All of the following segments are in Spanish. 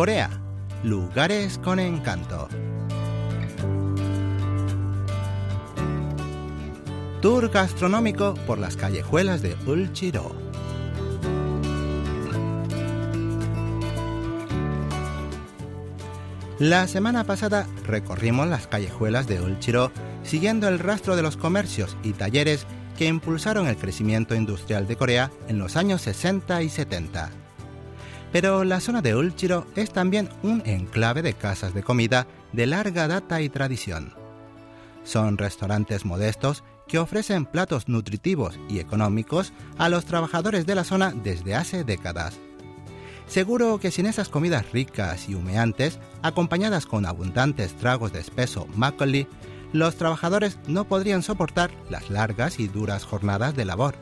Corea, lugares con encanto. Tour gastronómico por las callejuelas de Ulchiro. La semana pasada recorrimos las callejuelas de Ulchiro siguiendo el rastro de los comercios y talleres que impulsaron el crecimiento industrial de Corea en los años 60 y 70. Pero la zona de Ulchiro es también un enclave de casas de comida de larga data y tradición. Son restaurantes modestos que ofrecen platos nutritivos y económicos a los trabajadores de la zona desde hace décadas. Seguro que sin esas comidas ricas y humeantes, acompañadas con abundantes tragos de espeso makgeolli, los trabajadores no podrían soportar las largas y duras jornadas de labor.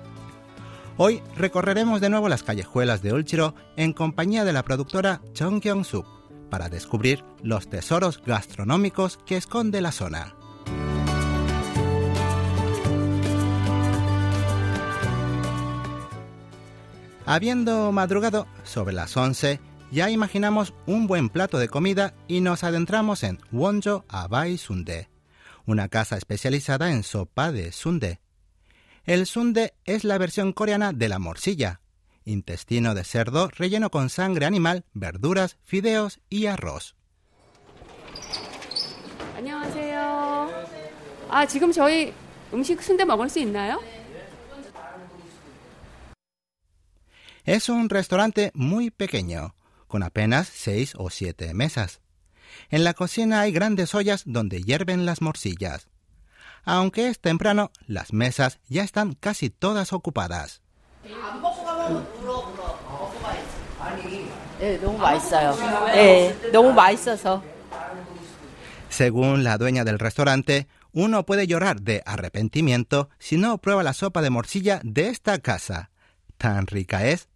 Hoy recorreremos de nuevo las callejuelas de Ulchiro en compañía de la productora Chung Kyung-suk para descubrir los tesoros gastronómicos que esconde la zona. Habiendo madrugado sobre las 11, ya imaginamos un buen plato de comida y nos adentramos en Wonjo Abai Sunde, una casa especializada en sopa de sunde. El sundae es la versión coreana de la morcilla, intestino de cerdo relleno con sangre animal, verduras, fideos y arroz. Es un restaurante muy pequeño, con apenas seis o siete mesas. En la cocina hay grandes ollas donde hierven las morcillas. Aunque es temprano, las mesas ya están casi todas ocupadas. Según la dueña del restaurante, uno puede llorar de arrepentimiento si no prueba la sopa de morcilla de esta casa. Tan rica es.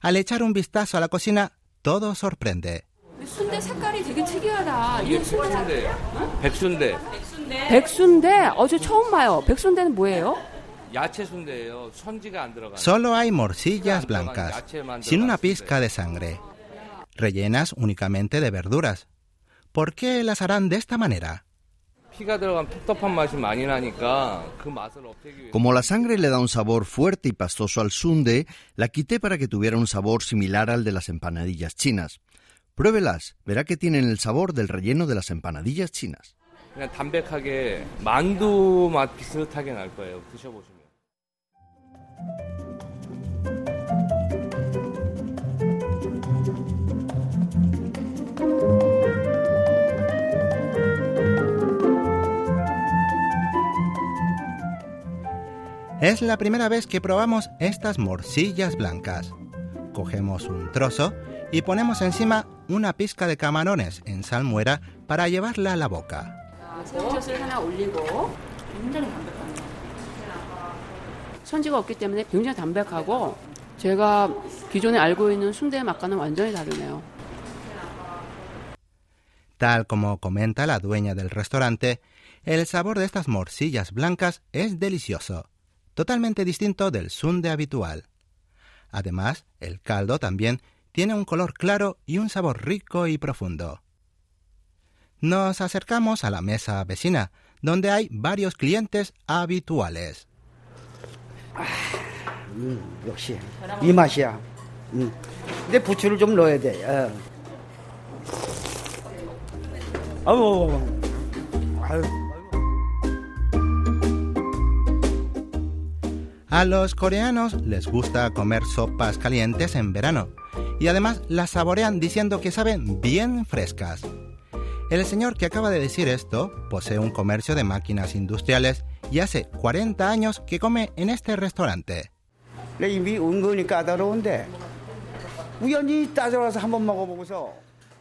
Al echar un vistazo a la cocina, todo sorprende. 순대 색깔이 되게 특이하다. 이게 이게 순대 백순대예요. 백순대. 백순대? 어, 저 처음 봐요. 백순대는 뭐예요? 야채 순대예요. 선지가 안 들어가. Solo hay morcillas blancas, sin una pizca de sangre, rellenas únicamente de verduras. ¿Por qué las harán de esta manera? 피가 들어간 텁텁한 맛이 많이 나니까 그 맛을 없애기 위해 Como la sangre le da un sabor fuerte y pastoso al sunde, la quité para que tuviera un sabor similar al de las empanadillas chinas. Pruébelas, verá que tienen el sabor del relleno de las empanadillas chinas. 그냥 담백하게 만두 맛 비슷하게 날 거예요. 드셔보시면. Es la primera vez que probamos estas morcillas blancas. Cogemos un trozo y ponemos encima una pizca de camarones en salmuera para llevarla a la boca. 새우젓을 하나 올리고 굉장히 담백합니다. 선지가 없기 때문에 굉장히 담백하고 제가 기존에 알고 있는 순대 맛과는 완전히 다르네요. Tal como comenta la dueña del restaurante, el sabor de estas morcillas blancas es delicioso, totalmente distinto del sunde habitual. Además, el caldo también tiene un color claro y un sabor rico y profundo. nos acercamos a la mesa vecina, donde hay varios clientes habituales. A los coreanos les gusta comer sopas calientes en verano y además las saborean diciendo que saben bien frescas. El señor que acaba de decir esto posee un comercio de máquinas industriales y hace 40 años que come en este restaurante.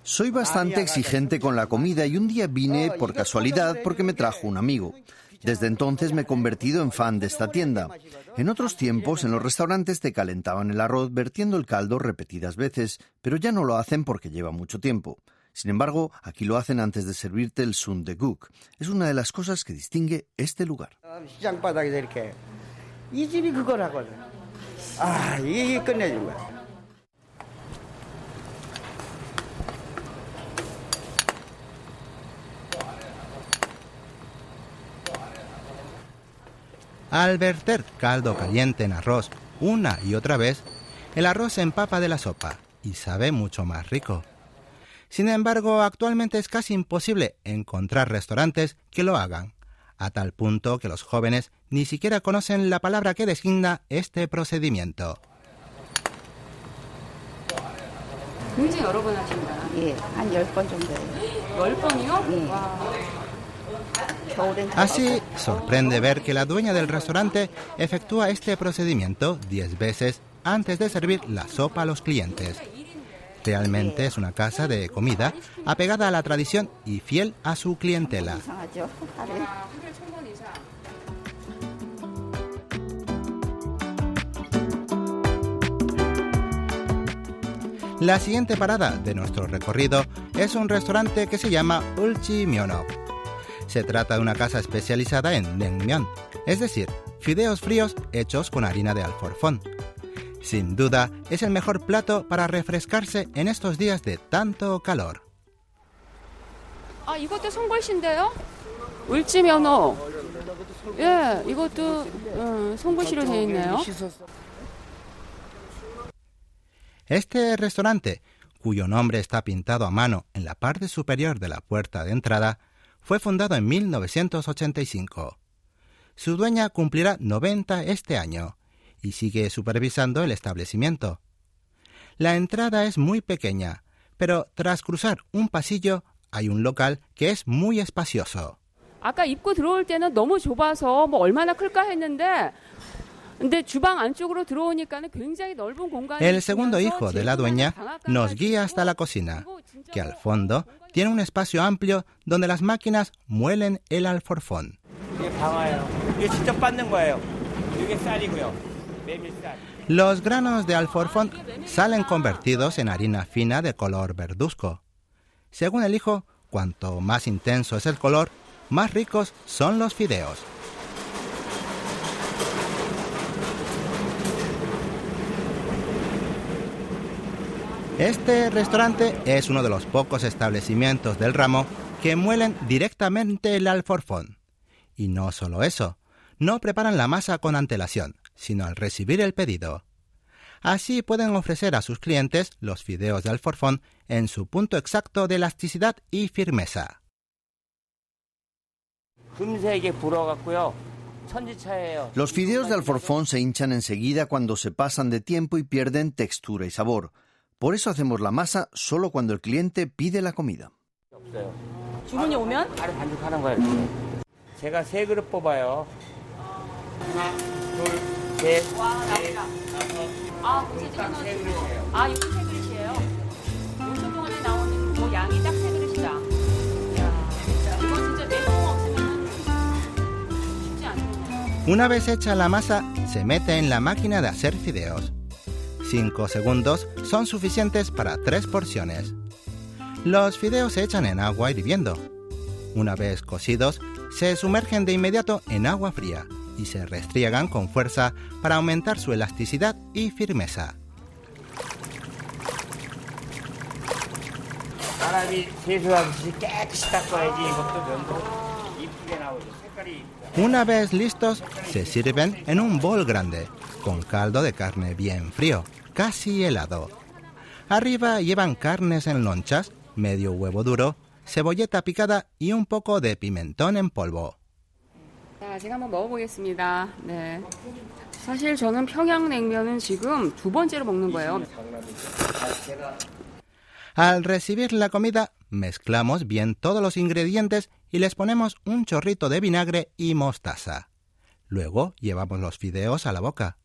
Soy bastante exigente con la comida y un día vine por casualidad porque me trajo un amigo. Desde entonces me he convertido en fan de esta tienda. En otros tiempos, en los restaurantes te calentaban el arroz vertiendo el caldo repetidas veces, pero ya no lo hacen porque lleva mucho tiempo. Sin embargo, aquí lo hacen antes de servirte el sun de sundeguk. Es una de las cosas que distingue este lugar. Al verter caldo caliente en arroz una y otra vez, el arroz se empapa de la sopa y sabe mucho más rico. Sin embargo, actualmente es casi imposible encontrar restaurantes que lo hagan, a tal punto que los jóvenes ni siquiera conocen la palabra que designa este procedimiento. Así, sorprende ver que la dueña del restaurante efectúa este procedimiento 10 veces antes de servir la sopa a los clientes. Realmente es una casa de comida apegada a la tradición y fiel a su clientela. La siguiente parada de nuestro recorrido es un restaurante que se llama Ulchi Mionok. Se trata de una casa especializada en Nengmyeon, es decir, fideos fríos hechos con harina de alforfón, Sin duda, es el mejor plato para refrescarse en estos días de tanto calor. 아, 이것도 송골신데요? 울지면허. 예, 이것도 어, 송골시로 되어 있네요. Este restaurante, cuyo nombre está pintado a mano en la parte superior de la puerta de entrada, fue fundado en 1985. Su dueña cumplirá 90 este año y sigue supervisando el establecimiento. La entrada es muy pequeña, pero tras cruzar un pasillo hay un local que es muy espacioso. 아까 입구 들어올 때는 너무 좁아서 뭐 얼마나 클까 했는데 근데 주방 안쪽으로 들어오니까는 굉장히 넓은 공간이 El segundo 있으면서 hijo de la 재료가 dueña 다각각까지 nos guía hasta la 있고, cocina, 그리고 진짜 que al fondo tiene un espacio amplio donde las máquinas muelen el alforfón. Los granos de alforfón salen convertidos en harina fina de color verduzco. Según el hijo, cuanto más intenso es el color, más ricos son los fideos. Este restaurante es uno de los pocos establecimientos del ramo que muelen directamente el alforfón. Y no solo eso, no preparan la masa con antelación sino al recibir el pedido. Así pueden ofrecer a sus clientes los fideos de alforfón en su punto exacto de elasticidad y firmeza. Los fideos de alforfón se hinchan enseguida cuando se pasan de tiempo y pierden textura y sabor. Por eso hacemos la masa solo cuando el cliente pide la comida. 없어요. 주문이 오면 바로 반죽하는 거예요. 이렇게. 제가 세 그릇 뽑아요. 하나, 둘, 셋, 넷, 아, 구체적인 세 그릇이에요. 아, 이거 세 그릇이에요. 5초 동안에 나오는 그 양이 딱 세 그릇이다. 야, 이거 진짜 내공 없으면 쉽지 않네요. Una vez hecha la masa, se mete en la máquina de hacer fideos. 5 segundos son suficientes para 3 porciones. Los fideos se echan en agua hirviendo. Una vez cocidos, se sumergen de inmediato en agua fría y se restriegan con fuerza para aumentar su elasticidad y firmeza. Una vez listos, se sirven en un bol grande, con caldo de carne bien frío, casi helado. Arriba llevan carnes en lonchas, medio huevo duro, cebolleta picada y un poco de pimentón en polvo. 자, 제가 한번 먹어보겠습니다. 네. 사실 저는 평양냉면은 지금 두 번째로 먹는 거예요. Al recibir la comida, mezclamos bien todos los ingredientes y les ponemos un chorrito de vinagre y mostaza. Luego llevamos los fideos a la boca.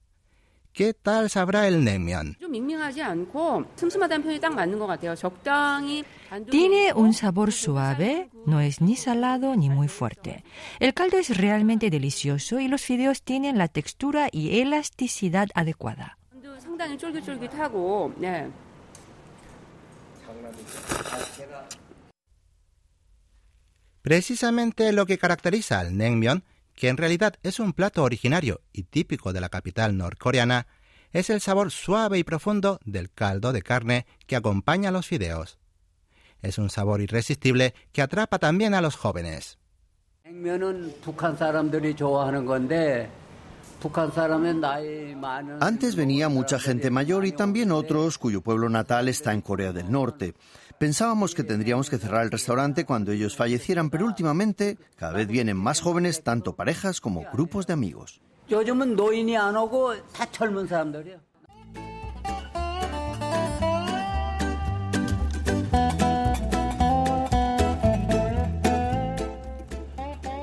¿Qué tal sabrá el naengmyeon? 좀 밍밍하지 않고 슴슴하다는 표현이 딱 맞는 것 같아요. 적당히 Tiene un sabor suave, no es ni salado ni muy fuerte. El caldo es realmente delicioso y los fideos tienen la textura y elasticidad adecuada. Precisamente lo que caracteriza al nengmyeon, que en realidad es un plato originario y típico de la capital norcoreana, es el sabor suave y profundo del caldo de carne que acompaña a los fideos. Es un sabor irresistible que atrapa también a los jóvenes. Antes venía mucha gente mayor y también otros cuyo pueblo natal está en Corea del Norte. Pensábamos que tendríamos que cerrar el restaurante cuando ellos fallecieran, pero últimamente cada vez vienen más jóvenes, tanto parejas como grupos de amigos.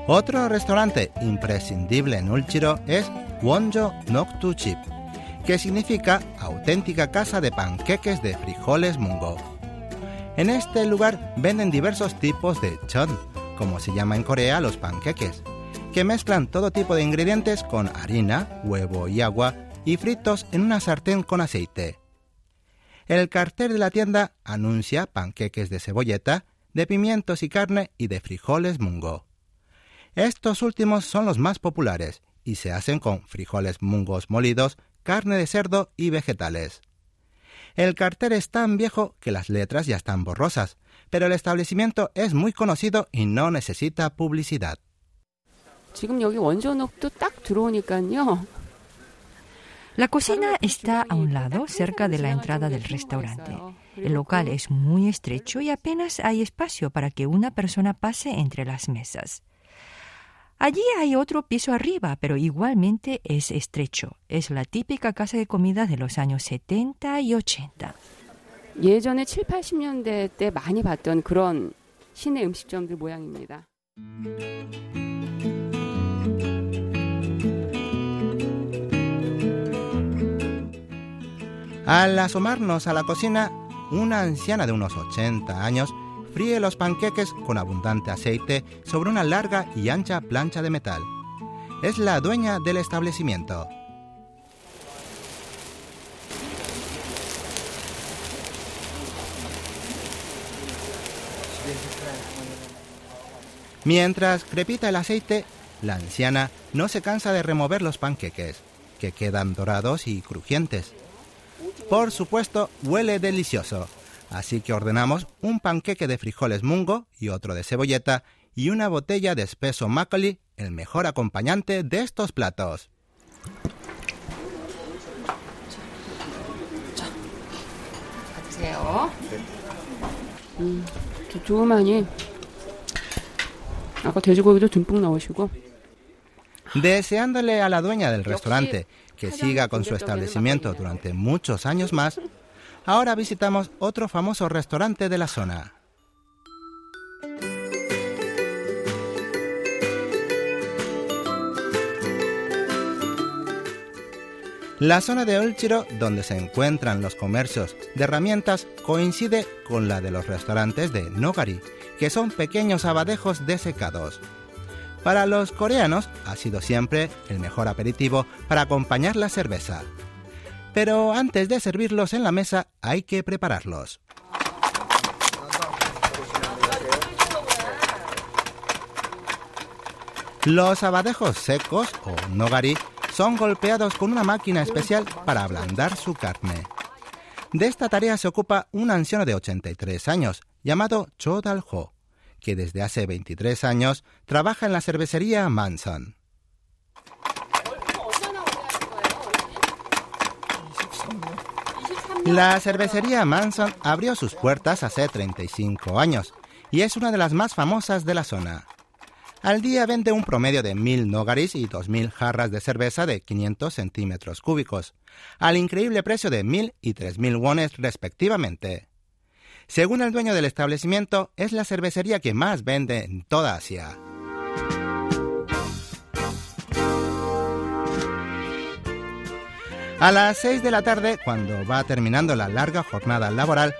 Otro restaurante imprescindible en Ulchiro es Wonjo Noktu Chip, que significa auténtica casa de panqueques de frijoles mungo. En este lugar venden diversos tipos de chon, como se llama en Corea los panqueques, que mezclan todo tipo de ingredientes con harina, huevo y agua y fritos en una sartén con aceite. El cartel de la tienda anuncia panqueques de cebolleta, de pimientos y carne y de frijoles mungo. Estos últimos son los más populares y se hacen con frijoles mungos molidos, carne de cerdo y vegetales. El cartel es tan viejo que las letras ya están borrosas, pero el establecimiento es muy conocido y no necesita publicidad. La cocina está a un lado, cerca de la entrada del restaurante. El local es muy estrecho y apenas hay espacio para que una persona pase entre las mesas. Allí hay otro piso arriba, pero igualmente es estrecho. Es la típica casa de comida de los años 70 y 80. 예전에 7, 80년대 때 많이 봤던 그런 시내 음식점들 모양입니다. Al asomarnos a la cocina, una anciana de unos 80 años fríe los panqueques con abundante aceite sobre una larga y ancha plancha de metal. Es la dueña del establecimiento. Mientras crepita el aceite, la anciana no se cansa de remover los panqueques, que quedan dorados y crujientes. Por supuesto, huele delicioso, Así que ordenamos un panqueque de frijoles mungo y otro de cebolleta y una botella de espeso Macaulay, el mejor acompañante de estos platos. Deseándole a la dueña del restaurante que siga con su establecimiento durante muchos años más, ahora visitamos otro famoso restaurante de la zona. La zona de Olchiro, donde se encuentran los comercios de herramientas, coincide con la de los restaurantes de Nogari, que son pequeños abadejos desecados. Para los coreanos ha sido siempre el mejor aperitivo para acompañar la cerveza. Pero antes de servirlos en la mesa hay que prepararlos. Los abadejos secos o nogari son golpeados con una máquina especial para ablandar su carne. De esta tarea se ocupa un anciano de 83 años llamado Cho Dal-ho, que desde hace 23 años trabaja en la cervecería Manson. La cervecería Manson abrió sus puertas hace 35 años y es una de las más famosas de la zona. Al día vende un promedio de 1.000 nogaris y 2.000 jarras de cerveza de 500 centímetros cúbicos, al increíble precio de 1.000 y 3.000 wones respectivamente. Según el dueño del establecimiento, es la cervecería que más vende en toda Asia. A las 6 de la tarde, cuando va terminando la larga jornada laboral,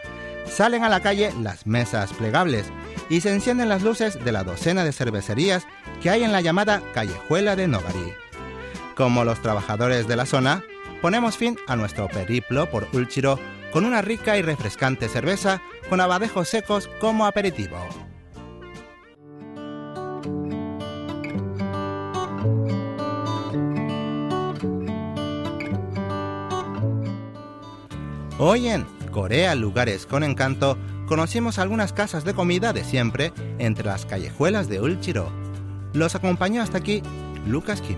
salen a la calle las mesas plegables y se encienden las luces de la docena de cervecerías que hay en la llamada callejuela de Nogari. Como los trabajadores de la zona, ponemos fin a nuestro periplo por Ulchiro con una rica y refrescante cerveza con abadejos secos como aperitivo. Hoy en Corea Lugares con Encanto conocimos algunas casas de comida de siempre entre las callejuelas de Ulchiro. Los acompañó hasta aquí Lucas Kim.